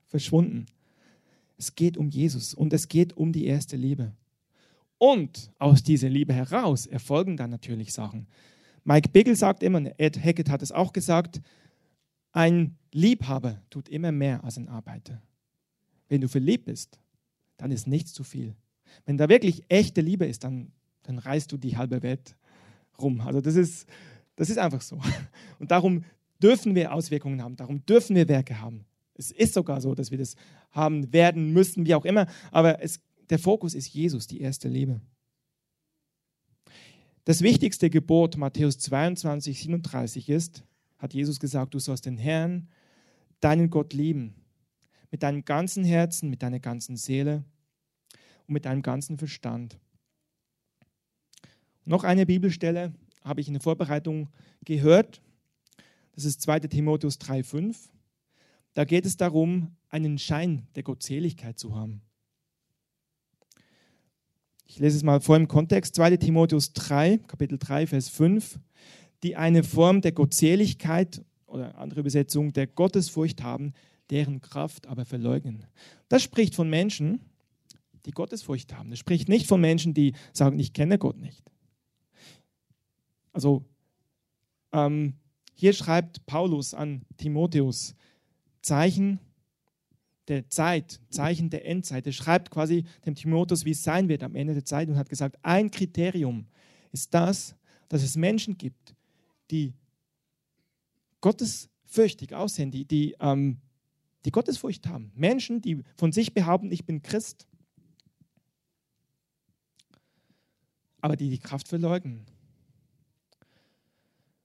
[SPEAKER 1] verschwunden. Es geht um Jesus und es geht um die erste Liebe. Und aus dieser Liebe heraus erfolgen dann natürlich Sachen. Mike Biggle sagt immer, Ed Hackett hat es auch gesagt, ein Liebhaber tut immer mehr als ein Arbeiter. Wenn du verliebt bist, dann ist nichts zu viel. Wenn da wirklich echte Liebe ist, dann, dann reißt du die halbe Welt rum. Also das ist, das ist einfach so. Und darum dürfen wir Auswirkungen haben, darum dürfen wir Werke haben. Es ist sogar so, dass wir das haben werden müssen, wie auch immer. Aber es, der Fokus ist Jesus, die erste Liebe. Das wichtigste Gebot Matthäus 22, 37 ist, hat Jesus gesagt, du sollst den Herrn, deinen Gott lieben. Mit deinem ganzen Herzen, mit deiner ganzen Seele und mit deinem ganzen Verstand. Noch eine Bibelstelle habe ich in der Vorbereitung gehört. Das ist 2. Timotheus 3,5. Da geht es darum, einen Schein der Gottseligkeit zu haben. Ich lese es mal vor im Kontext. 2. Timotheus 3, Kapitel 3, Vers 5. Die eine Form der Gottseligkeit oder andere Übersetzung der Gottesfurcht haben, deren Kraft aber verleugnen. Das spricht von Menschen, die Gottesfurcht haben. Das spricht nicht von Menschen, die sagen, ich kenne Gott nicht. Also ähm, hier schreibt Paulus an Timotheus Zeichen der Zeit, Zeichen der Endzeit. Er schreibt quasi dem Timotheus, wie es sein wird am Ende der Zeit und hat gesagt, ein Kriterium ist das, dass es Menschen gibt, die gottesfürchtig aussehen, die, die, ähm, die Gottesfurcht haben. Menschen, die von sich behaupten, ich bin Christ, aber die die Kraft verleugnen.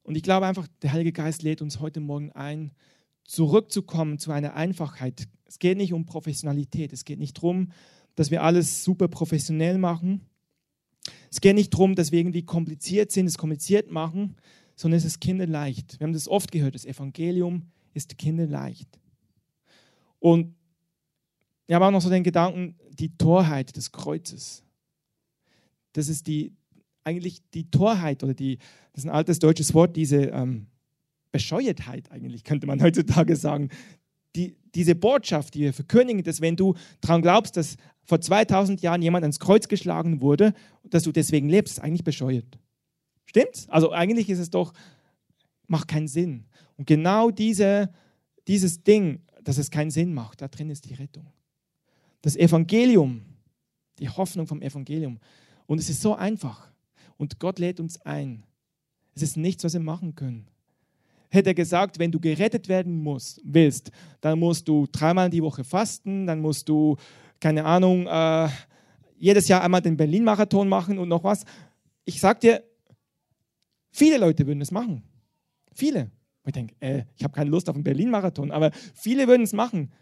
[SPEAKER 1] Und ich glaube einfach, der Heilige Geist lädt uns heute Morgen ein, zurückzukommen zu einer Einfachheit. Es geht nicht um Professionalität. Es geht nicht darum, dass wir alles super professionell machen. Es geht nicht darum, dass wir irgendwie kompliziert sind, es kompliziert machen, sondern es ist kinderleicht. Wir haben das oft gehört, das Evangelium ist kinderleicht. Und ich habe auch noch so den Gedanken, die Torheit des Kreuzes. Das ist die, eigentlich die Torheit oder die, das ist ein altes deutsches Wort, diese ähm, Bescheuertheit eigentlich, könnte man heutzutage sagen. Die, diese Botschaft, die wir verkündigen, dass wenn du daran glaubst, dass vor 2000 Jahren jemand ans Kreuz geschlagen wurde, dass du deswegen lebst, ist eigentlich bescheuert. Stimmt's? Also eigentlich ist es doch, macht keinen Sinn. Und genau diese, dieses Ding, dass es keinen Sinn macht, da drin ist die Rettung. Das Evangelium, die Hoffnung vom Evangelium. Und es ist so einfach. Und Gott lädt uns ein. Es ist nichts, was wir machen können. Hätte er gesagt, wenn du gerettet werden musst, willst, dann musst du dreimal die Woche fasten, dann musst du, keine Ahnung, äh, jedes Jahr einmal den Berlin-Marathon machen und noch was. Ich sag dir, Viele Leute würden es machen. Viele. Ich denke, äh, ich habe keine Lust auf einen Berlin-Marathon, aber viele würden es machen.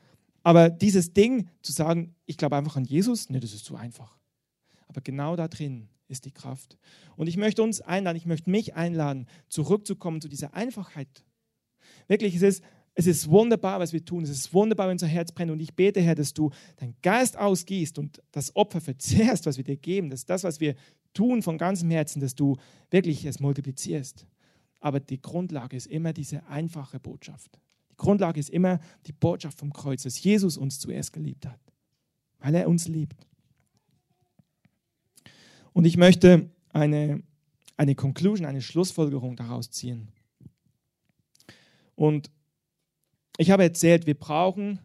[SPEAKER 1] Aber dieses Ding zu sagen, ich glaube einfach an Jesus, ne, das ist zu einfach. Aber genau da drin ist die Kraft. Und ich möchte uns einladen, ich möchte mich einladen, zurückzukommen zu dieser Einfachheit. Wirklich, es ist, es ist wunderbar, was wir tun. Es ist wunderbar, wenn unser Herz brennt. Und ich bete, Herr, dass du deinen Geist ausgießt und das Opfer verzehrst, was wir dir geben. Dass das, was wir tun von ganzem Herzen, dass du wirklich es multiplizierst. Aber die Grundlage ist immer diese einfache Botschaft. Die Grundlage ist immer die Botschaft vom Kreuz, dass Jesus uns zuerst geliebt hat, weil er uns liebt. Und ich möchte eine, eine Conclusion, eine Schlussfolgerung daraus ziehen. Und ich habe erzählt, wir brauchen,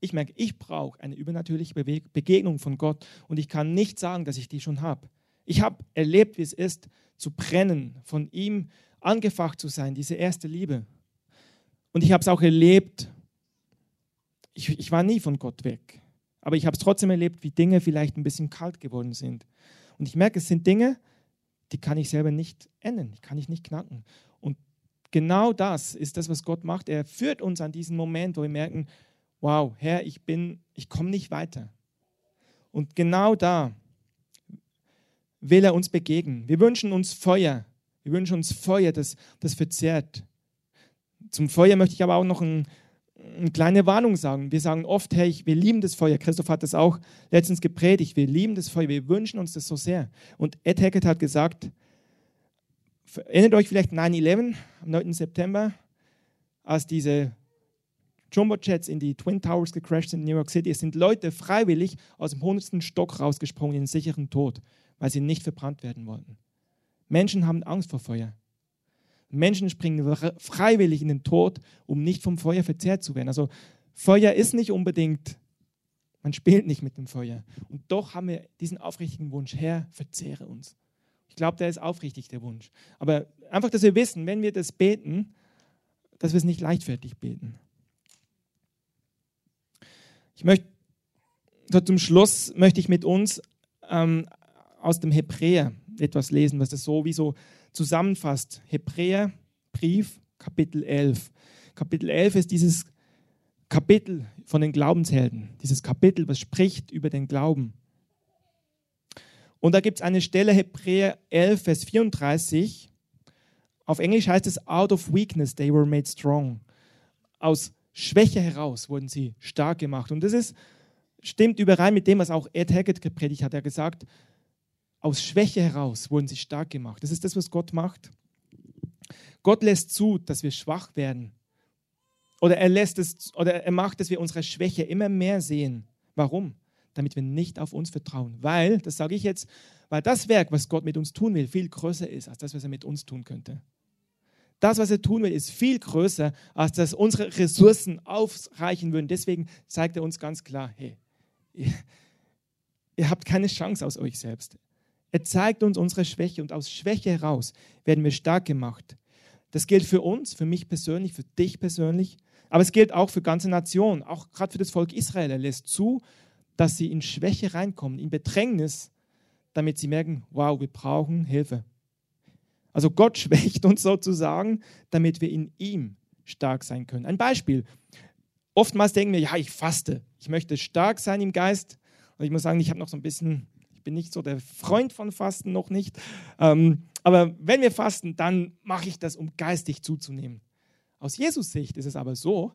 [SPEAKER 1] ich merke, ich brauche eine übernatürliche Begegnung von Gott und ich kann nicht sagen, dass ich die schon habe. Ich habe erlebt, wie es ist, zu brennen, von ihm angefacht zu sein, diese erste Liebe. Und ich habe es auch erlebt, ich, ich war nie von Gott weg, aber ich habe es trotzdem erlebt, wie Dinge vielleicht ein bisschen kalt geworden sind. Und ich merke, es sind Dinge, die kann ich selber nicht ändern, die kann ich nicht knacken. Und genau das ist das, was Gott macht. Er führt uns an diesen Moment, wo wir merken, wow, Herr, ich bin, ich komme nicht weiter. Und genau da will er uns begegnen. Wir wünschen uns Feuer. Wir wünschen uns Feuer, das, das verzehrt. Zum Feuer möchte ich aber auch noch ein, eine kleine Warnung sagen. Wir sagen oft, hey, wir lieben das Feuer. Christoph hat das auch letztens gepredigt. Wir lieben das Feuer. Wir wünschen uns das so sehr. Und Ed Hackett hat gesagt, erinnert euch vielleicht 9-11 am 9. September, als diese Jumbo-Jets in die Twin Towers gecrashed sind in New York City. Es sind Leute freiwillig aus dem hundertsten Stock rausgesprungen in den sicheren Tod, weil sie nicht verbrannt werden wollten. Menschen haben Angst vor Feuer. Menschen springen freiwillig in den Tod, um nicht vom Feuer verzehrt zu werden. Also Feuer ist nicht unbedingt, man spielt nicht mit dem Feuer. Und doch haben wir diesen aufrichtigen Wunsch, Herr, verzehre uns. Ich glaube, der ist aufrichtig, der Wunsch. Aber einfach, dass wir wissen, wenn wir das beten, dass wir es nicht leichtfertig beten. Ich möchte, so zum Schluss möchte ich mit uns ähm, aus dem Hebräer etwas lesen, was das sowieso zusammenfasst. Hebräer, Brief, Kapitel 11. Kapitel 11 ist dieses Kapitel von den Glaubenshelden, dieses Kapitel, was spricht über den Glauben. Und da gibt es eine Stelle, Hebräer 11, Vers 34. Auf Englisch heißt es, out of weakness they were made strong. Aus Schwäche heraus wurden sie stark gemacht. Und das ist, stimmt überein mit dem, was auch Ed Haggett gepredigt hat. Er hat gesagt, aus Schwäche heraus wurden sie stark gemacht. Das ist das, was Gott macht. Gott lässt zu, dass wir schwach werden. Oder er lässt es, oder er macht, dass wir unsere Schwäche immer mehr sehen. Warum? Damit wir nicht auf uns vertrauen. Weil, das sage ich jetzt, weil das Werk, was Gott mit uns tun will, viel größer ist als das, was er mit uns tun könnte. Das, was er tun will, ist viel größer, als dass unsere Ressourcen ausreichen würden. Deswegen zeigt er uns ganz klar, hey, ihr, ihr habt keine Chance aus euch selbst. Er zeigt uns unsere Schwäche und aus Schwäche heraus werden wir stark gemacht. Das gilt für uns, für mich persönlich, für dich persönlich, aber es gilt auch für ganze Nationen, auch gerade für das Volk Israel. Er lässt zu, dass sie in Schwäche reinkommen, in Bedrängnis, damit sie merken, wow, wir brauchen Hilfe. Also Gott schwächt uns sozusagen, damit wir in ihm stark sein können. Ein Beispiel. Oftmals denken wir, ja, ich faste. Ich möchte stark sein im Geist. Und ich muss sagen, ich habe noch so ein bisschen, bin nicht so der Freund von Fasten, noch nicht. Ähm, aber wenn wir fasten, dann mache ich das, um geistig zuzunehmen. Aus Jesus Sicht ist es aber so,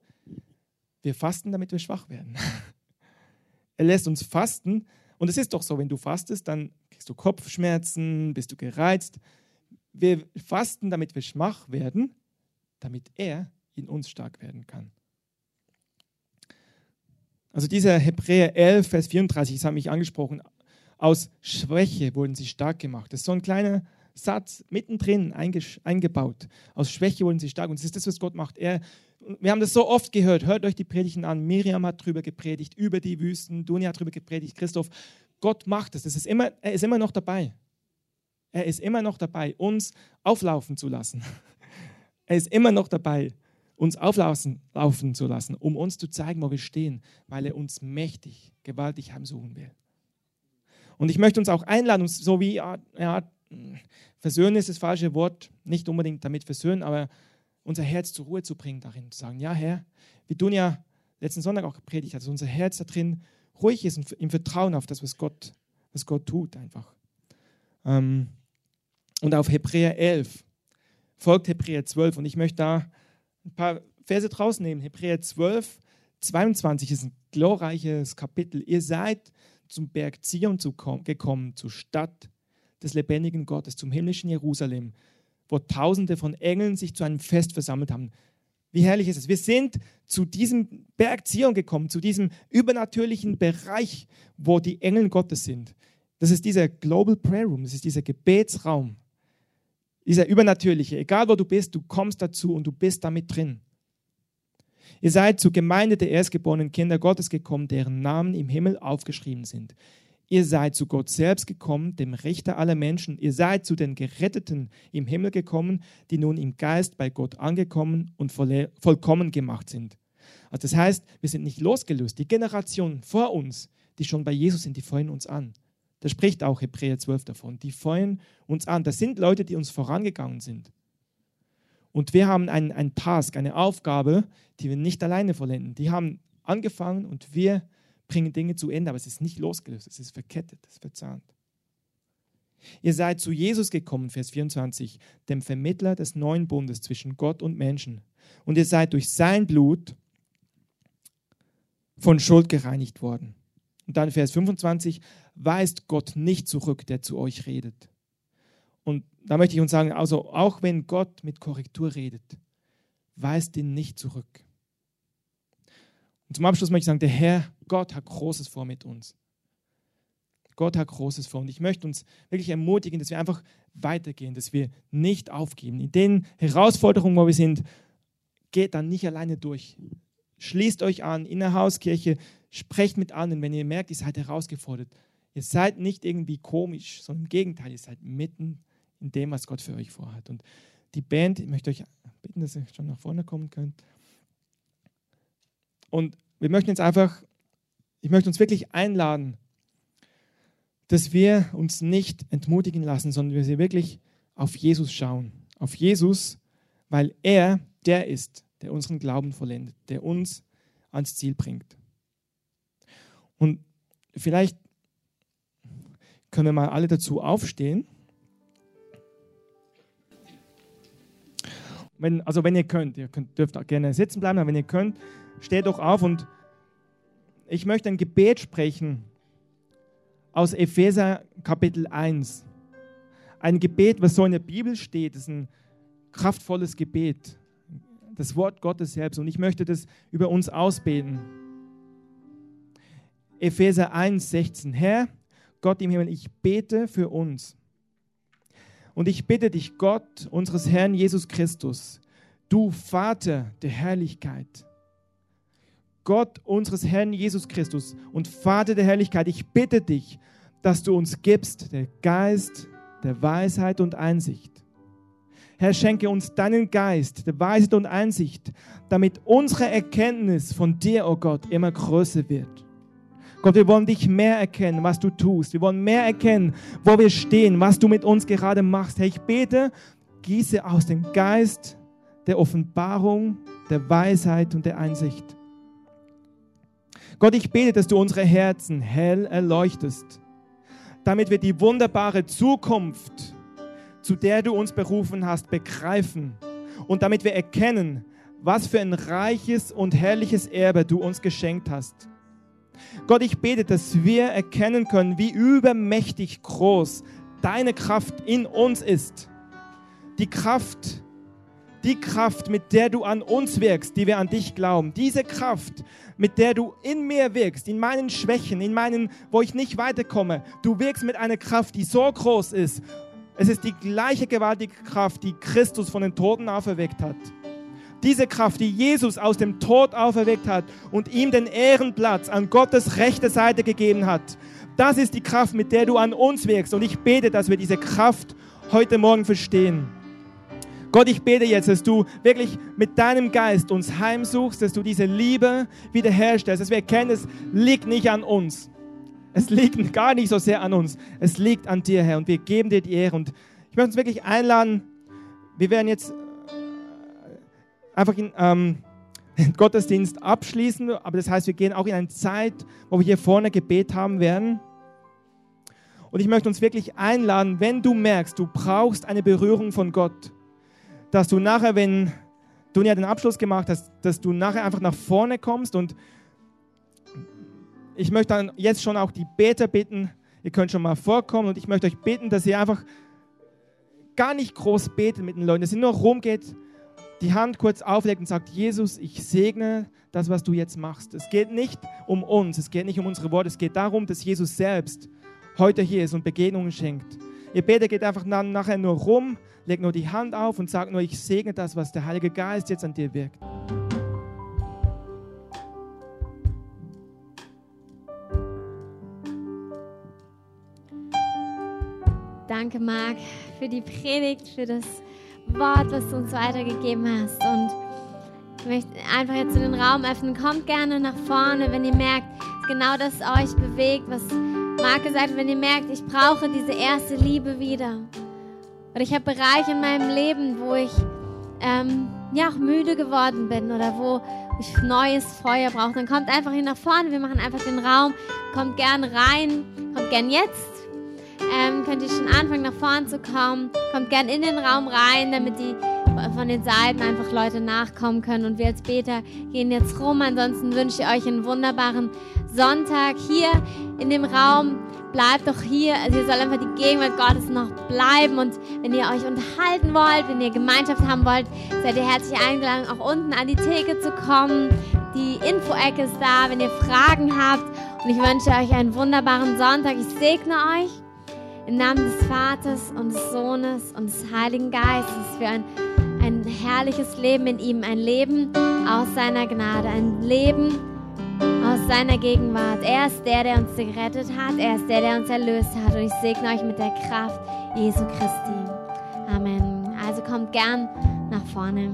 [SPEAKER 1] wir fasten, damit wir schwach werden. er lässt uns fasten. Und es ist doch so, wenn du fastest, dann kriegst du Kopfschmerzen, bist du gereizt. Wir fasten, damit wir schwach werden, damit er in uns stark werden kann. Also dieser Hebräer 11, Vers 34, das hat mich angesprochen, aus Schwäche wurden sie stark gemacht. Das ist so ein kleiner Satz mittendrin eingebaut. Aus Schwäche wurden sie stark. Und das ist das, was Gott macht. Er, wir haben das so oft gehört. Hört euch die Predigten an. Miriam hat darüber gepredigt, über die Wüsten. Dunia hat darüber gepredigt. Christoph. Gott macht es. Das ist er ist immer noch dabei. Er ist immer noch dabei, uns auflaufen zu lassen. Er ist immer noch dabei, uns auflaufen laufen zu lassen, um uns zu zeigen, wo wir stehen, weil er uns mächtig, gewaltig heimsuchen will. Und ich möchte uns auch einladen, so wie, ja, versöhnen ist das falsche Wort, nicht unbedingt damit versöhnen, aber unser Herz zur Ruhe zu bringen darin, zu sagen, ja Herr, wie du ja letzten Sonntag auch gepredigt hast, dass unser Herz da drin ruhig ist und im Vertrauen auf das, was Gott, was Gott tut einfach. Ähm, und auf Hebräer 11 folgt Hebräer 12. Und ich möchte da ein paar Verse draus nehmen. Hebräer 12, 22 ist ein glorreiches Kapitel. Ihr seid zum Berg Zion gekommen, zur Stadt des lebendigen Gottes, zum himmlischen Jerusalem, wo Tausende von Engeln sich zu einem Fest versammelt haben. Wie herrlich ist es. Wir sind zu diesem Berg Zion gekommen, zu diesem übernatürlichen Bereich, wo die Engel Gottes sind. Das ist dieser Global Prayer Room, das ist dieser Gebetsraum, dieser übernatürliche, egal wo du bist, du kommst dazu und du bist damit drin. Ihr seid zur Gemeinde der erstgeborenen Kinder Gottes gekommen, deren Namen im Himmel aufgeschrieben sind. Ihr seid zu Gott selbst gekommen, dem Richter aller Menschen. Ihr seid zu den Geretteten im Himmel gekommen, die nun im Geist bei Gott angekommen und vollkommen gemacht sind. Also das heißt, wir sind nicht losgelöst. Die Generation vor uns, die schon bei Jesus sind, die freuen uns an. Da spricht auch Hebräer 12 davon. Die feuern uns an. Das sind Leute, die uns vorangegangen sind. Und wir haben einen, einen Task, eine Aufgabe, die wir nicht alleine vollenden. Die haben angefangen und wir bringen Dinge zu Ende, aber es ist nicht losgelöst, es ist verkettet, es ist verzahnt. Ihr seid zu Jesus gekommen, Vers 24, dem Vermittler des neuen Bundes zwischen Gott und Menschen. Und ihr seid durch sein Blut von Schuld gereinigt worden. Und dann Vers 25, weist Gott nicht zurück, der zu euch redet. Da möchte ich uns sagen, also auch wenn Gott mit Korrektur redet, weist ihn nicht zurück. Und zum Abschluss möchte ich sagen, der Herr, Gott hat Großes vor mit uns. Gott hat Großes vor. Und ich möchte uns wirklich ermutigen, dass wir einfach weitergehen, dass wir nicht aufgeben. In den Herausforderungen, wo wir sind, geht dann nicht alleine durch. Schließt euch an in der Hauskirche, sprecht mit anderen, wenn ihr merkt, ihr seid herausgefordert. Ihr seid nicht irgendwie komisch, sondern im Gegenteil, ihr seid mitten in dem, was Gott für euch vorhat. Und die Band, ich möchte euch bitten, dass ihr schon nach vorne kommen könnt. Und wir möchten jetzt einfach, ich möchte uns wirklich einladen, dass wir uns nicht entmutigen lassen, sondern wir wirklich auf Jesus schauen. Auf Jesus, weil er der ist, der unseren Glauben vollendet, der uns ans Ziel bringt. Und vielleicht können wir mal alle dazu aufstehen. Wenn, also wenn ihr könnt, ihr könnt, dürft auch gerne sitzen bleiben, aber wenn ihr könnt, steht doch auf und ich möchte ein Gebet sprechen aus Epheser Kapitel 1. Ein Gebet, was so in der Bibel steht, ist ein kraftvolles Gebet. Das Wort Gottes selbst. Und ich möchte das über uns ausbeten. Epheser 1, 16. Herr, Gott im Himmel, ich bete für uns. Und ich bitte dich, Gott, unseres Herrn Jesus Christus, du Vater der Herrlichkeit, Gott unseres Herrn Jesus Christus und Vater der Herrlichkeit, ich bitte dich, dass du uns gibst, der Geist der Weisheit und Einsicht. Herr, schenke uns deinen Geist der Weisheit und Einsicht, damit unsere Erkenntnis von dir, oh Gott, immer größer wird. Gott, wir wollen dich mehr erkennen, was du tust. Wir wollen mehr erkennen, wo wir stehen, was du mit uns gerade machst. Herr, ich bete, gieße aus dem Geist der Offenbarung, der Weisheit und der Einsicht. Gott, ich bete, dass du unsere Herzen hell erleuchtest, damit wir die wunderbare Zukunft, zu der du uns berufen hast, begreifen und damit wir erkennen, was für ein reiches und herrliches Erbe du uns geschenkt hast. Gott, ich bete, dass wir erkennen können, wie übermächtig groß deine Kraft in uns ist. Die Kraft, die Kraft, mit der du an uns wirkst, die wir an dich glauben, diese Kraft, mit der du in mir wirkst, in meinen Schwächen, in meinen, wo ich nicht weiterkomme, du wirkst mit einer Kraft, die so groß ist. Es ist die gleiche gewaltige Kraft, die Christus von den Toten auferweckt hat. Diese Kraft, die Jesus aus dem Tod auferweckt hat und ihm den Ehrenplatz an Gottes rechte Seite gegeben hat. Das ist die Kraft, mit der du an uns wirkst. Und ich bete, dass wir diese Kraft heute Morgen verstehen. Gott, ich bete jetzt, dass du wirklich mit deinem Geist uns heimsuchst, dass du diese Liebe wiederherstellst, dass wir erkennen, es liegt nicht an uns. Es liegt gar nicht so sehr an uns. Es liegt an dir, Herr. Und wir geben dir die Ehre. Und ich möchte uns wirklich einladen, wir werden jetzt einfach in, ähm, den Gottesdienst abschließen, aber das heißt, wir gehen auch in eine Zeit, wo wir hier vorne Gebet haben werden. Und ich möchte uns wirklich einladen, wenn du merkst, du brauchst eine Berührung von Gott, dass du nachher, wenn du ja den Abschluss gemacht hast, dass du nachher einfach nach vorne kommst. Und ich möchte dann jetzt schon auch die Beter bitten, ihr könnt schon mal vorkommen. Und ich möchte euch bitten, dass ihr einfach gar nicht groß betet mit den Leuten, dass ihr nur rumgeht, die Hand kurz auflegt und sagt, Jesus, ich segne das, was du jetzt machst. Es geht nicht um uns, es geht nicht um unsere Worte, es geht darum, dass Jesus selbst heute hier ist und Begegnungen schenkt. Ihr betet, geht einfach nachher nur rum, legt nur die Hand auf und sagt nur, ich segne das, was der Heilige Geist jetzt an dir wirkt.
[SPEAKER 2] Danke, Marc, für die Predigt, für das Wort, was du uns weitergegeben hast. Und ich möchte einfach jetzt den Raum öffnen. Kommt gerne nach vorne, wenn ihr merkt, genau das euch bewegt, was Marc gesagt hat, wenn ihr merkt, ich brauche diese erste Liebe wieder. Und ich habe Bereiche in meinem Leben, wo ich ähm, ja auch müde geworden bin oder wo ich neues Feuer brauche, dann kommt einfach hier nach vorne. Wir machen einfach den Raum. Kommt gern rein, kommt gern jetzt. Ähm, könnt ihr schon anfangen, nach vorne zu kommen. Kommt gern in den Raum rein, damit die von den Seiten einfach Leute nachkommen können. Und wir als Beter gehen jetzt rum. Ansonsten wünsche ich euch einen wunderbaren Sonntag hier in dem Raum. Bleibt doch hier. Also ihr sollt einfach die Gegenwart Gottes noch bleiben. Und wenn ihr euch unterhalten wollt, wenn ihr Gemeinschaft haben wollt, seid ihr herzlich eingeladen, auch unten an die Theke zu kommen. Die Info-Ecke ist da, wenn ihr Fragen habt. Und ich wünsche euch einen wunderbaren Sonntag. Ich segne euch im Namen des Vaters und des Sohnes und des Heiligen Geistes für ein ein herrliches Leben in ihm, ein Leben aus seiner Gnade, ein Leben aus seiner Gegenwart. Er ist der, der uns gerettet hat, er ist der, der uns erlöst hat und ich segne euch mit der Kraft Jesu Christi. Amen. Also kommt gern nach vorne.